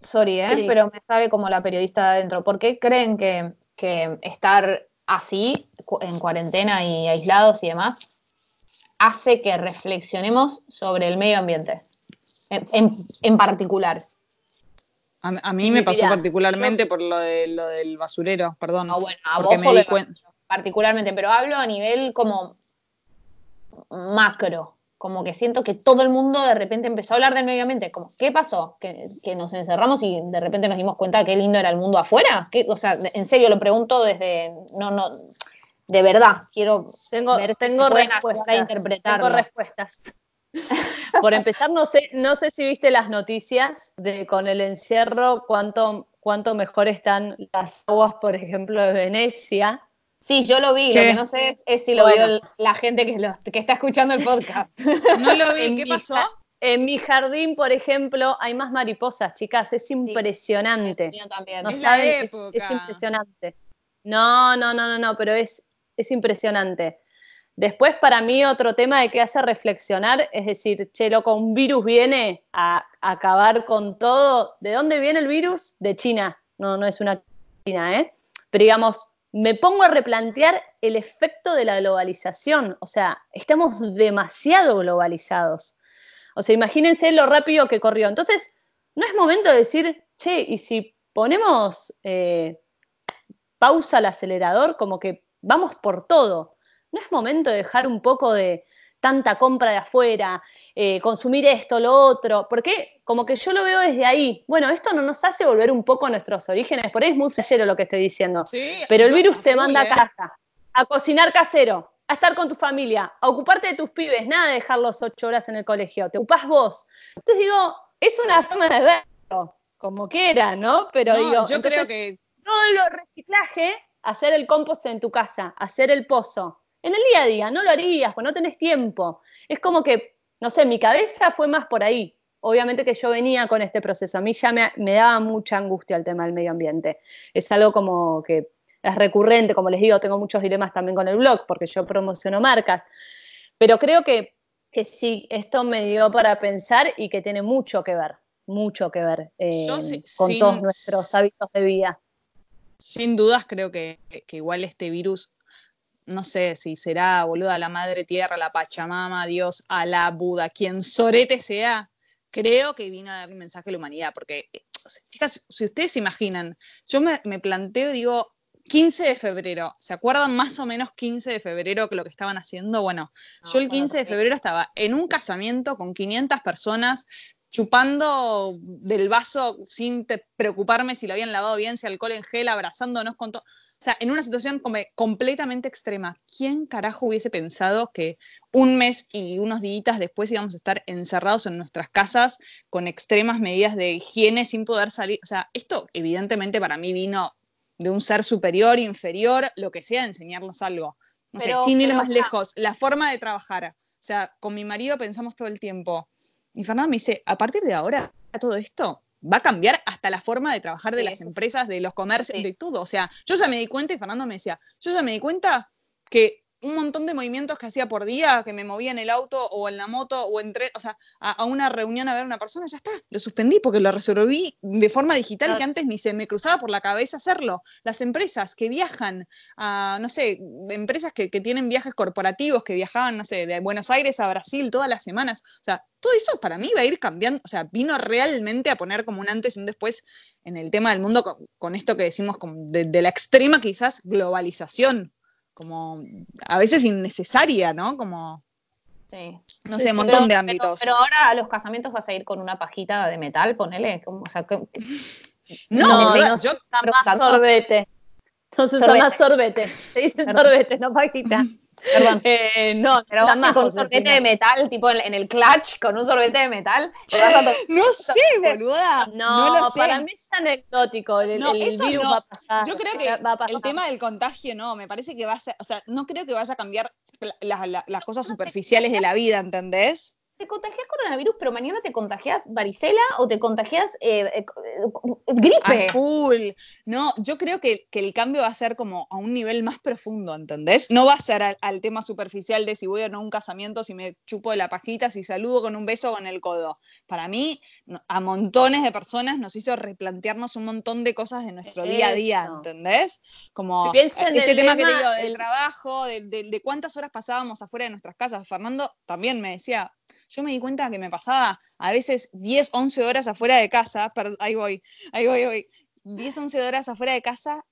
Sorry, ¿eh? Sí. pero me sale como la periodista de adentro. ¿Por qué creen que, que estar así, en cuarentena y aislados y demás, hace que reflexionemos sobre el medio ambiente? En, en- en particular. A, a mí me pasó particularmente por lo, de, lo del basurero, perdón. Ah, bueno, a vos me por di lo- cuenta. particularmente, pero hablo a nivel como macro, como que siento que todo el mundo de repente empezó a hablar del medio ambiente, como, ¿qué pasó? ¿Que, que nos encerramos y de repente nos dimos cuenta de qué lindo era el mundo afuera? ¿Qué? O sea, de- en serio lo pregunto desde, no, no, de verdad, quiero Tengo, ver tengo respuestas. interpretarlo. Tengo respuestas. Por empezar, no sé, no sé si viste las noticias de con el encierro, cuánto, cuánto mejor están las aguas, por ejemplo, de Venecia. Sí, yo lo vi, ¿Qué? lo que no sé es, es si lo Bueno. vio la gente que, lo- que está escuchando el podcast. No lo vi, En ¿qué mi pasó? En mi jardín, por ejemplo, hay más mariposas, chicas, es impresionante. El mío también. No Es saben, es, época. es impresionante. No, no, no, no, no, pero es, es impresionante. Después, para mí, otro tema de que hace reflexionar es decir, che, loco, un virus viene a, a acabar con todo. ¿De dónde viene el virus? De China. No, no es una China, ¿eh? Pero digamos, me pongo a replantear el efecto de la globalización. O sea, estamos demasiado globalizados. O sea, imagínense lo rápido que corrió. Entonces, no es momento de decir, che, y si ponemos eh, pausa al acelerador, como que vamos por todo. No es momento de dejar un poco de tanta compra de afuera, eh, consumir esto, lo otro, porque como que yo lo veo desde ahí. Bueno, esto no nos hace volver un poco a nuestros orígenes, por ahí es muy flashero lo que estoy diciendo. Sí, Pero el virus te manda ¿eh? a casa, a cocinar casero, a estar con tu familia, a ocuparte de tus pibes, nada de dejarlos ocho horas en el colegio, te ocupás vos. Entonces digo, es una forma de verlo, como quiera, ¿no? Pero No, digo, yo creo que todo lo reciclaje, hacer el compost en tu casa, hacer el pozo. En el día a día no lo harías, pues no tenés tiempo. Es como que, no sé, mi cabeza fue más por ahí. Obviamente que yo venía con este proceso. A mí ya me, me daba mucha angustia el tema del medio ambiente. Es algo como que es recurrente, como les digo, tengo muchos dilemas también con el blog, porque yo promociono marcas. Pero creo que, que sí, esto me dio para pensar y que tiene mucho que ver, mucho que ver eh, sí- con sin- todos nuestros hábitos de vida. sin dudas creo que, que igual este virus, no sé si será boluda la madre tierra, la Pachamama, Dios, Alá, Buda, quien sorete sea, creo que vino a dar un mensaje a la humanidad, porque, eh, o sea, chicas, si ustedes se imaginan, yo me, me planteo, digo, 15 de febrero, ¿se acuerdan más o menos 15 de febrero que lo que estaban haciendo? Bueno, yo el 15 de febrero estaba en un casamiento con 500 personas chupando del vaso sin te- preocuparme si lo habían lavado bien, si alcohol en gel, abrazándonos con todo. O sea, en una situación como completamente extrema. ¿Quién carajo hubiese pensado que un mes y unos días después íbamos a estar encerrados en nuestras casas con extremas medidas de higiene sin poder salir? O sea, esto evidentemente para mí vino de un ser superior, inferior, lo que sea, enseñarnos algo. No Pero- sé, sin ir más lejos, la forma de trabajar. O sea, con mi marido pensamos todo el tiempo. Y Fernando me dice, a partir de ahora, todo esto va a cambiar hasta la forma de trabajar de Sí, las empresas, de los comercios, Sí. de todo. O sea, yo ya me di cuenta y Fernando me decía, yo ya me di cuenta que un montón de movimientos que hacía por día, que me movía en el auto o en la moto o entré, o sea, a, una reunión a ver a una persona, ya está, lo suspendí porque lo resolví de forma digital que antes ni se me cruzaba por la cabeza hacerlo. Las empresas que viajan a, no sé, empresas que, que tienen viajes corporativos, que viajaban, no sé, de Buenos Aires a Brasil todas las semanas, o sea, todo eso para mí va a ir cambiando, o sea, vino realmente a poner como un antes y un después en el tema del mundo con, esto que decimos de, la extrema quizás globalización, como a veces innecesaria, ¿no? Como, sí. no sé, un montón de ámbitos. Pero, ahora a los casamientos vas a ir con una pajita de metal, ponele, como, o sea, que, no, no, no, yo más sorbete. Entonces sorbete. más sorbete. Se dice sorbete, no pajita. Perdón. Eh, no, pero con un sorbete de metal, tipo en, el clutch, con un sorbete de metal. no sé, boluda. No, no para mí es anecdótico. El, no, eso virus va a pasar. Yo creo que el tema del contagio no, me parece que va a ser, o sea, no creo que vaya a cambiar las cosas superficiales de la vida, ¿entendés? Te contagias coronavirus, pero mañana te contagias varicela o te contagias eh, eh, gripe. A full. No, yo creo que, el cambio va a ser como a un nivel más profundo, ¿entendés? No va a ser al, tema superficial de si voy a un casamiento, si me chupo de la pajita, si saludo con un beso con el codo. Para mí, a montones de personas nos hizo replantearnos un montón de cosas de nuestro día a día, ¿entendés? Como este tema que te digo del trabajo, de, de cuántas horas pasábamos afuera de nuestras casas. Fernando también me decía, yo me di cuenta que me pasaba a veces 10, 11 horas afuera de casa, ahí voy, ahí voy, ahí voy, 10, 11 horas afuera de casa,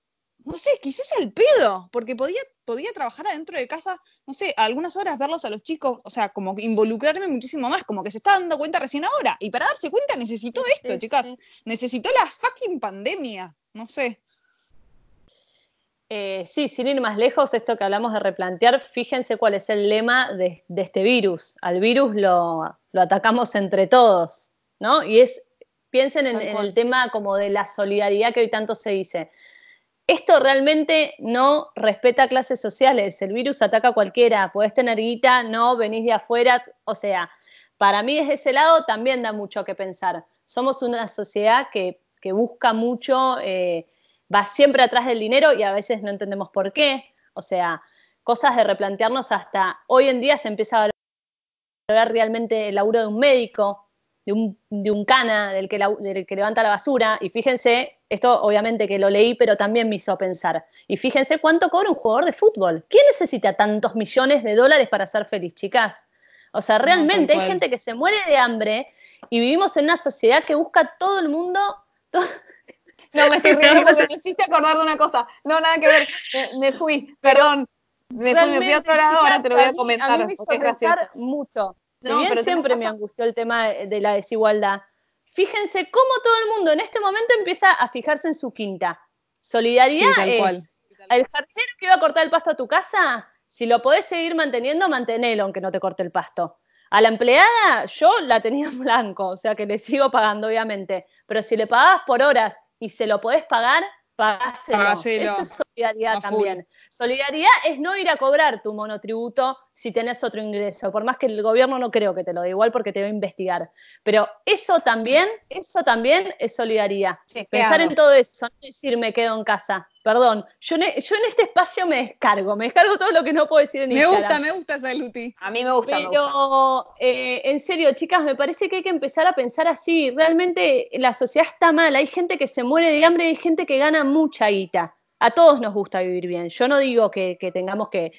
no sé, quizás el pedo, porque podía, podía trabajar adentro de casa, no sé, algunas horas verlos a los chicos, o sea, como involucrarme muchísimo más, como que se está dando cuenta recién ahora, y para darse cuenta necesitó esto, chicas, necesitó la fucking pandemia, no sé. Eh, sí, sin ir más lejos, esto que hablamos de replantear, fíjense cuál es el lema de, este virus. Al virus lo, atacamos entre todos, ¿no? Y es, piensen en, el tema como de la solidaridad que hoy tanto se dice. Esto realmente no respeta clases sociales, el virus ataca a cualquiera, podés tener guita, no, venís de afuera, o sea, para mí desde ese lado también da mucho que pensar. Somos una sociedad que, busca mucho... Eh, va siempre atrás del dinero y a veces no entendemos por qué. O sea, cosas de replantearnos hasta hoy en día se empieza a valorar realmente el laburo de un médico, de un, de un cana, del que, del que levanta la basura. Y fíjense, esto obviamente que lo leí, pero también me hizo pensar. Y fíjense cuánto cobra un jugador de fútbol. ¿Quién necesita tantos millones de dólares para ser feliz, chicas? O sea, realmente hay gente que se muere de hambre y vivimos en una sociedad que busca todo el mundo, no, me estoy riendo porque me hiciste acordar de una cosa. No, nada que ver. Me, fui, perdón. Me fui, me fui, a otro lado, ahora te lo voy a comentar. A mí me hizo pensar mucho. No, siempre me angustió el tema de la desigualdad. Fíjense cómo todo el mundo en este momento empieza a fijarse en su quinta. Solidaridad es el jardinero que iba a cortar el pasto a tu casa, si lo podés seguir manteniendo, mantenelo aunque no te corte el pasto. A la empleada yo la tenía en blanco, o sea que le sigo pagando obviamente, pero si le pagabas por horas y se lo podés pagar, pagáselo. Eso es solidaridad también. Solidaridad es no ir a cobrar tu monotributo si tenés otro ingreso, por más que el gobierno no creo que te lo dé igual porque te va a investigar. Pero eso también, eso también es solidaridad. Pensar en todo eso, no decir me quedo en casa. Perdón, yo, yo en este espacio me descargo, me descargo todo lo que no puedo decir en Me gusta, me gusta esa Luti. A mí me gusta. Pero, eh, en serio, chicas, me parece que hay que empezar a pensar así. Realmente la sociedad está mal, hay gente que se muere de hambre y hay gente que gana mucha guita. A todos nos gusta vivir bien. Yo no digo que, que tengamos que,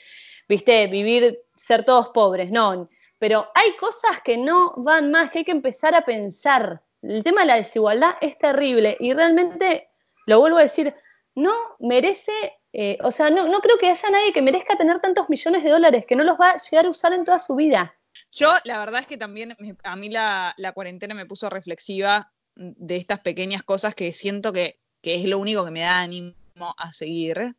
viste, vivir, ser todos pobres, no. Pero hay cosas que no van más, que hay que empezar a pensar. El tema de la desigualdad es terrible y realmente, lo vuelvo a decir, no merece, eh, o sea, no, no creo que haya nadie que merezca tener tantos millones de dólares, que no los va a llegar a usar en toda su vida. Yo, la verdad es que también a mí la, cuarentena me puso reflexiva de estas pequeñas cosas que siento que, que, es lo único que me da ánimo a seguir.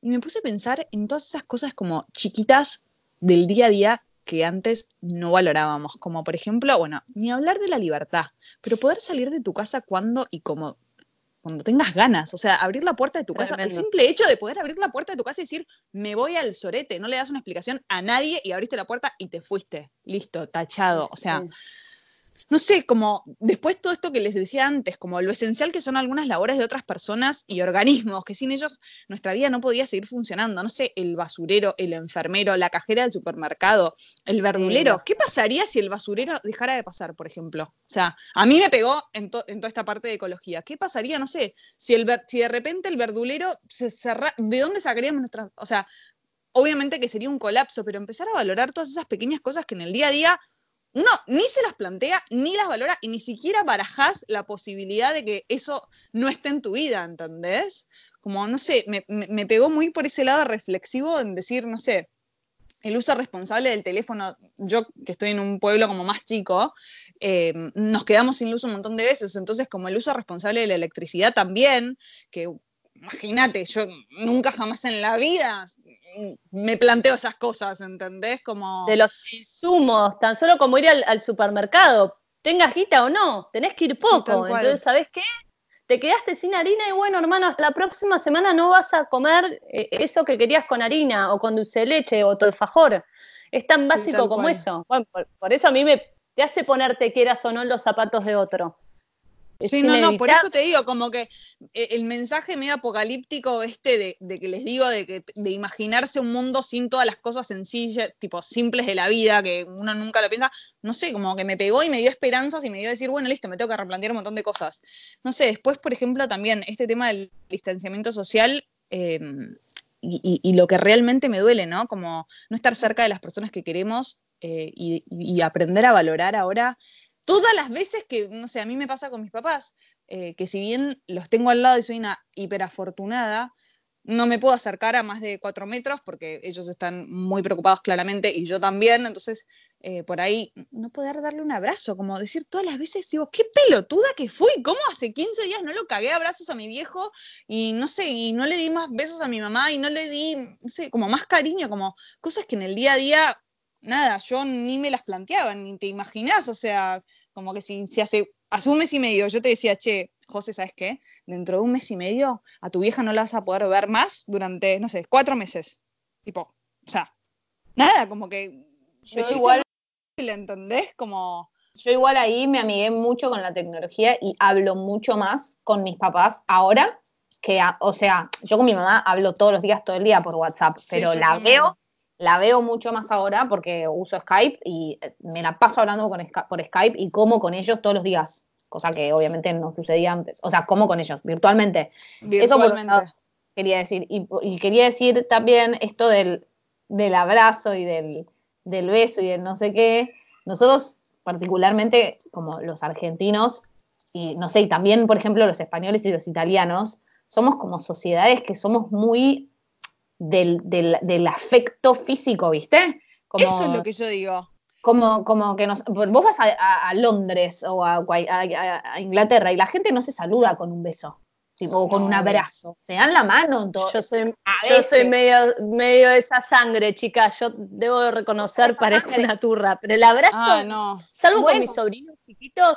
Y me puse a pensar en todas esas cosas como chiquitas del día a día que antes no valorábamos, como por ejemplo, bueno, ni hablar de la libertad, pero poder salir de tu casa cuando y como cuando tengas ganas, o sea, abrir la puerta de tu casa, el simple hecho de poder abrir la puerta de tu casa y decir, me voy al sorete, no le das una explicación a nadie y abriste la puerta y te fuiste, listo, tachado, o sea, no sé, como después todo esto que les decía antes, como lo esencial que son algunas labores de otras personas y organismos, que sin ellos nuestra vida no podía seguir funcionando. No sé, el basurero, el enfermero, la cajera del supermercado, el verdulero. ¿Qué pasaría si el basurero dejara de pasar, por ejemplo? O sea, a mí me pegó en, toda esta parte de ecología. ¿Qué pasaría, no sé, si, el, si de repente el verdulero se cerra, ¿de dónde sacaríamos nuestras, o sea, obviamente que sería un colapso, pero empezar a valorar todas esas pequeñas cosas que en el día a día uno ni se las plantea, ni las valora, y ni siquiera barajás la posibilidad de que eso no esté en tu vida, ¿entendés? Como, no sé, me, pegó muy por ese lado reflexivo en decir, no sé, el uso responsable del teléfono, yo que estoy en un pueblo como más chico, eh, nos quedamos sin luz un montón de veces, entonces como el uso responsable de la electricidad también, que imagínate, yo nunca jamás en la vida me planteo esas cosas, ¿entendés? Como... De los insumos, tan solo como ir al, supermercado, tengas guita o no, tenés que ir poco. Entonces, ¿sabés qué? Te quedaste sin harina y bueno, hermano, hasta la próxima semana no vas a comer eh, eso que querías con harina o con dulce de leche o tolfajor. Es tan básico como eso. Bueno, por, eso a mí me te hace ponerte quieras o no en los zapatos de otro. Sí, no, no, por eso te digo, como que eh, el mensaje medio apocalíptico este de, que les digo, de, que, de imaginarse un mundo sin todas las cosas sencillas, tipo simples de la vida, que uno nunca lo piensa, no sé, como que me pegó y me dio esperanzas y me dio a decir, bueno, listo, me tengo que replantear un montón de cosas. No sé, después, por ejemplo, también este tema del distanciamiento social, em, y, lo que realmente me duele, ¿no? Como no estar cerca de las personas que queremos eh, y aprender a valorar ahora todas las veces que, no sé, a mí me pasa con mis papás, eh, que si bien los tengo al lado y soy una hiperafortunada, no me puedo acercar a más de cuatro metros porque ellos están muy preocupados claramente y yo también, entonces eh, por ahí no poder darle un abrazo, como decir todas las veces, digo, qué pelotuda que fui, ¿cómo hace 15 días no lo cagué abrazos a mi viejo y no sé, y no le di más besos a mi mamá y no le di, no sé, como más cariño, como cosas que en el día a día nada, yo ni me las planteaba, ni te imaginás, o sea, como que si, hace, hace un mes y medio yo te decía, che, José, ¿sabes qué? Dentro de un mes y medio a tu vieja no la vas a poder ver más durante, no sé, cuatro meses. Tipo, o sea, nada, como que... Yo igual... ¿Le entendés? Como... Yo igual ahí me amigué mucho con la tecnología y hablo mucho más con mis papás ahora que, o sea, yo con mi mamá hablo todos los días, todo el día por WhatsApp, pero la veo la veo mucho más ahora porque uso Skype y eh, me la paso hablando con, por Skype y como con ellos todos los días, cosa que obviamente no sucedía antes. O sea, como con ellos, virtualmente. Virtualmente. Eso quería decir. Y, quería decir también esto del, abrazo y del, del beso y del no sé qué. Nosotros, particularmente como los argentinos, y no sé, y también, por ejemplo, los españoles y los italianos, somos como sociedades que somos muy del, del, afecto físico, ¿viste? Eso es lo que yo digo. Como, como que nos, vos vas a, Londres o a, Inglaterra y la gente no se saluda con un beso. o con un abrazo. Se dan la mano. Todo. Yo soy, yo soy medio, medio esa sangre, chica. Yo debo reconocer, parezco una turra. Pero el abrazo, ah, no. salvo con mis sobrinos chiquitos,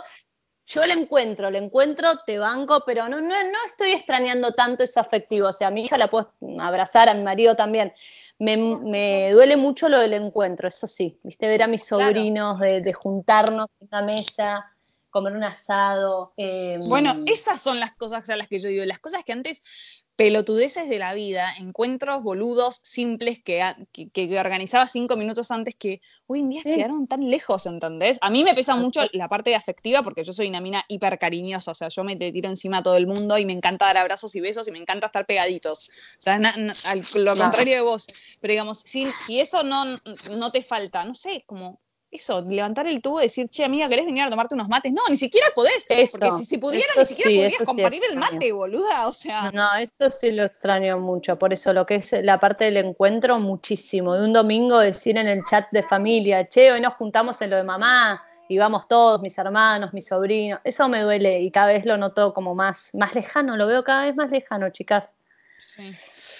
yo le encuentro, le encuentro, te banco, pero no, no, no estoy extrañando tanto eso afectivo. O sea, a mi hija la puedo abrazar, a mi marido también. Me, duele mucho lo del encuentro, eso sí, viste, ver a mis sobrinos, de, juntarnos en una mesa, comer un asado. Em, bueno, esas son las cosas a las que yo digo, las cosas que antes pelotudeces de la vida, encuentros boludos, simples que, que, organizaba cinco minutos antes que hoy en día quedaron tan lejos, ¿entendés? A mí me pesa mucho la parte afectiva porque yo soy una mina hiper cariñosa, o sea, yo me tiro encima a todo el mundo y me encanta dar abrazos y besos y me encanta estar pegaditos. O sea, al, lo contrario de vos. Pero digamos, si, si eso no, no te falta, no sé, como eso, levantar el tubo y decir, che, amiga, ¿querés venir a tomarte unos mates? No, ni siquiera podés, porque si, si pudiera, ni siquiera podrías compartir el mate, boluda, o sea. No, esto sí lo extraño mucho, por eso lo que es la parte del encuentro, muchísimo. De un domingo decir en el chat de familia, che, hoy nos juntamos en lo de mamá, y vamos todos, mis hermanos, mis sobrinos, eso me duele y cada vez lo noto como más, más lejano, lo veo cada vez más lejano, chicas. Sí.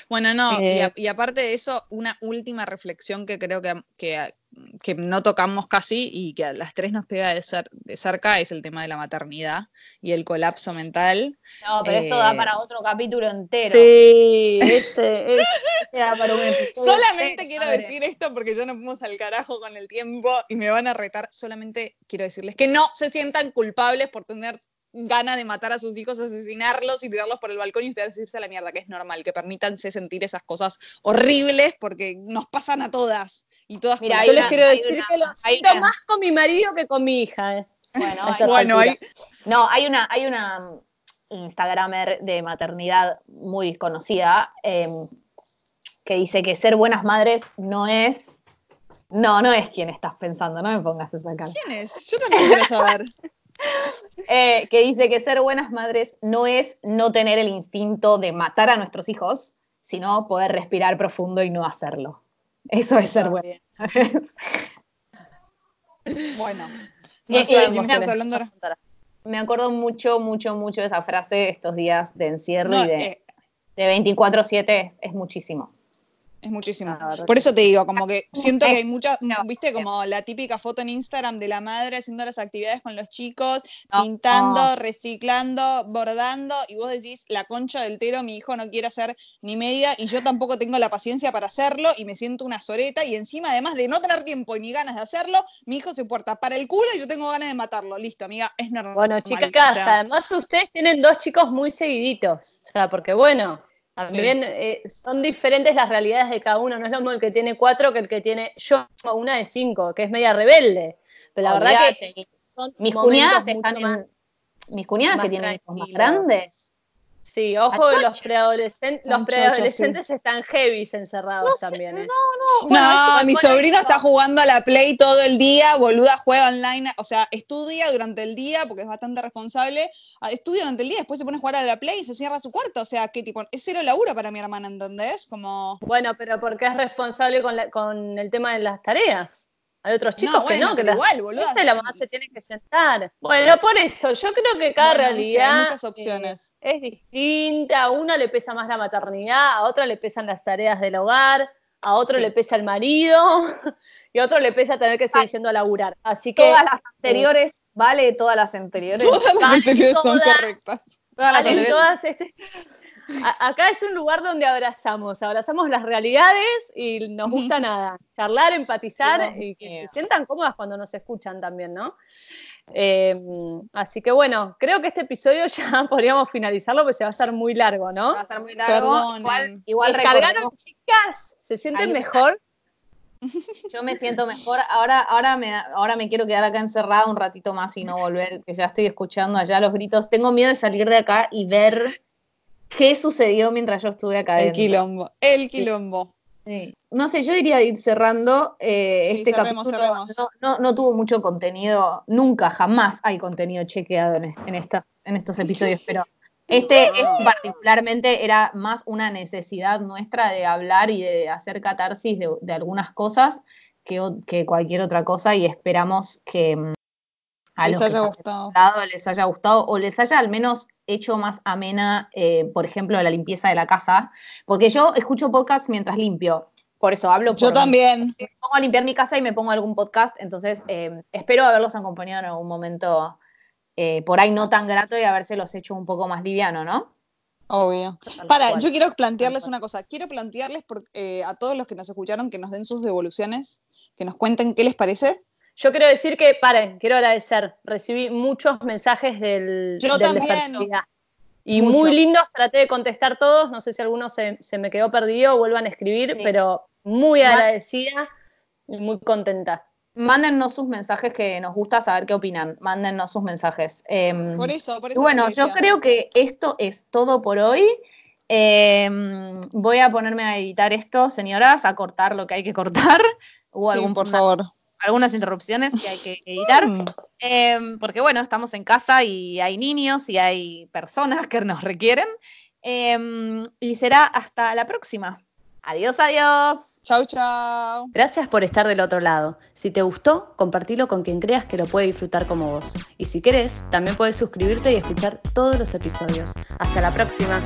Bueno, no, y, Eh. a- y aparte de eso, una última reflexión que creo que, que, que no tocamos casi y que a las tres nos pega de, cer- de cerca es el tema de la maternidad y el colapso mental. No, pero esto da Eh, para otro capítulo entero. Sí, este, es- Este da para un episodio Solamente entero, quiero madre. decir esto porque ya nos fuimos al carajo con el tiempo y me van a retar. Solamente quiero decirles que no se sientan culpables por tener ganas de matar a sus hijos, asesinarlos y tirarlos por el balcón y ustedes irse a la mierda, que es normal, que permítanse sentir esas cosas horribles porque nos pasan a todas y todas Mira, yo una- les quiero decir una- que lo siento una- más con mi marido que con mi hija. eh. Bueno, hay- Bueno, hay, No, hay una, hay una Instagramer de maternidad muy conocida eh, que dice que ser buenas madres no es. No, no es quien estás pensando, no me pongas esa cara. ¿quién es? Yo también quiero saber. Eh, que dice que ser buenas madres no es no tener el instinto de matar a nuestros hijos, sino poder respirar profundo y no hacerlo. Eso es ser buena. Bueno, no y- hablando ahora. Me acuerdo mucho, mucho, mucho de esa frase estos días de encierro No, y de, eh, de 24-7, es muchísimo. Es muchísimo. Verdad Por eso te digo, como que siento que hay muchas, No. viste, como la típica foto en Instagram de la madre haciendo las actividades con los chicos, No. pintando, reciclando, bordando, y vos decís, la concha del tero, mi hijo no quiere hacer ni media, y yo tampoco tengo la paciencia para hacerlo, y me siento una soreta, y encima, además de no tener tiempo y ni ganas de hacerlo, mi hijo se puerta para el culo y yo tengo ganas de matarlo. Listo, amiga, es normal. Bueno, o chicas, sea, además ustedes tienen dos chicos muy seguiditos. O sea, porque bueno, también eh, son diferentes las realidades de cada uno. No es lo mismo el que tiene cuatro que el que tiene yo, una de cinco, que es media rebelde. Pero la verdad que son Mis cuñadas están más- en. Mis cuñadas que tienen hijos más grandes. Sí, ojo que los preadolescentes, los preadolescentes están heavy encerrados No sé, también. ¿eh? no, No, Bueno, mi sobrino está jugando a la Play todo el día, boluda, juega online, o sea, estudia durante el día porque es bastante responsable, ah, estudia durante el día, después se pone a jugar a la Play y se cierra su cuarto, o sea, que tipo, es cero laburo para mi hermana, ¿entendés? Como... Bueno, pero porque es responsable con, la- con el tema de las tareas. Hay otros chicos No, que no, que las, igual, boluda. Esa la mamá se tiene que sentar. Bueno, por eso, yo creo que cada Bueno, no sé, hay realidad muchas opciones. eh, es distinta. A una le pesa más la maternidad, a otra le pesan las tareas del hogar, a otro Sí. le pesa el marido y a otro le pesa tener que seguir yendo a laburar. Así que Todas las anteriores, vale, todas las anteriores. Todas las Vale, anteriores son todas. correctas. Todas las valen anteriores. todas este- A- Acá es un lugar donde abrazamos, abrazamos las realidades y nos gusta nada, charlar, empatizar y que se sientan cómodas cuando nos escuchan también, ¿no? Eh, así que bueno, creo que este episodio ya podríamos finalizarlo porque se va a hacer muy largo, ¿no? Va a ser muy largo. Igual, igual ¿Cargaron, chicas? ¿Se sienten mejor? yo me siento mejor. Ahora, ahora, me, ahora me quiero quedar acá encerrada un ratito más y no volver, que ya estoy escuchando allá los gritos. Tengo miedo de salir de acá y ver qué sucedió mientras yo estuve acá El quilombo, el quilombo. Sí. No sé, yo diría ir cerrando. eh, Sí, este cerremos, capítulo cerremos. No, no, no tuvo mucho contenido, nunca, jamás hay contenido chequeado en, est- en, estas- en estos episodios, pero este, este particularmente era más una necesidad nuestra de hablar y de hacer catarsis de, de algunas cosas que cualquier otra cosa y esperamos que mm, a Les los haya gustado. les haya gustado o les haya al menos hecho más amena, eh, por ejemplo, la limpieza de la casa, porque yo escucho podcast mientras limpio, por eso hablo Yo mí. también. Me pongo a limpiar mi casa y me pongo algún podcast, entonces eh, espero haberlos acompañado en algún momento eh, por ahí no tan grato y habérselos hecho un poco más liviano, ¿no? Obvio. Para, yo quiero plantearles una cosa. Quiero plantearles por- eh, a todos los que nos escucharon que nos den sus devoluciones, que nos cuenten qué les parece. Yo quiero decir que, paren, quiero agradecer. Recibí muchos mensajes del, Yo del también. Y Mucho. muy lindos, traté de contestar todos. No sé si alguno se, se me quedó perdido, vuelvan a escribir, Sí. pero muy agradecida y muy contenta. Mándennos sus mensajes que nos gusta saber qué opinan. Mándennos sus mensajes. Em, Por eso, por Y eso. bueno, yo creo que esto es todo por hoy. Eh, voy a ponerme a editar esto, señoras, a cortar lo que hay que cortar. Hubo Sí, algún- por favor. Algunas interrupciones que hay que editar. Mm. Eh, porque bueno, estamos en casa y hay niños y hay personas que nos requieren. Eh, y será hasta la próxima. Adiós, adiós. Chau, chau. Gracias por estar del otro lado. Si te gustó, compartilo con quien creas que lo puede disfrutar como vos. Y si querés, también puedes suscribirte y escuchar todos los episodios. Hasta la próxima.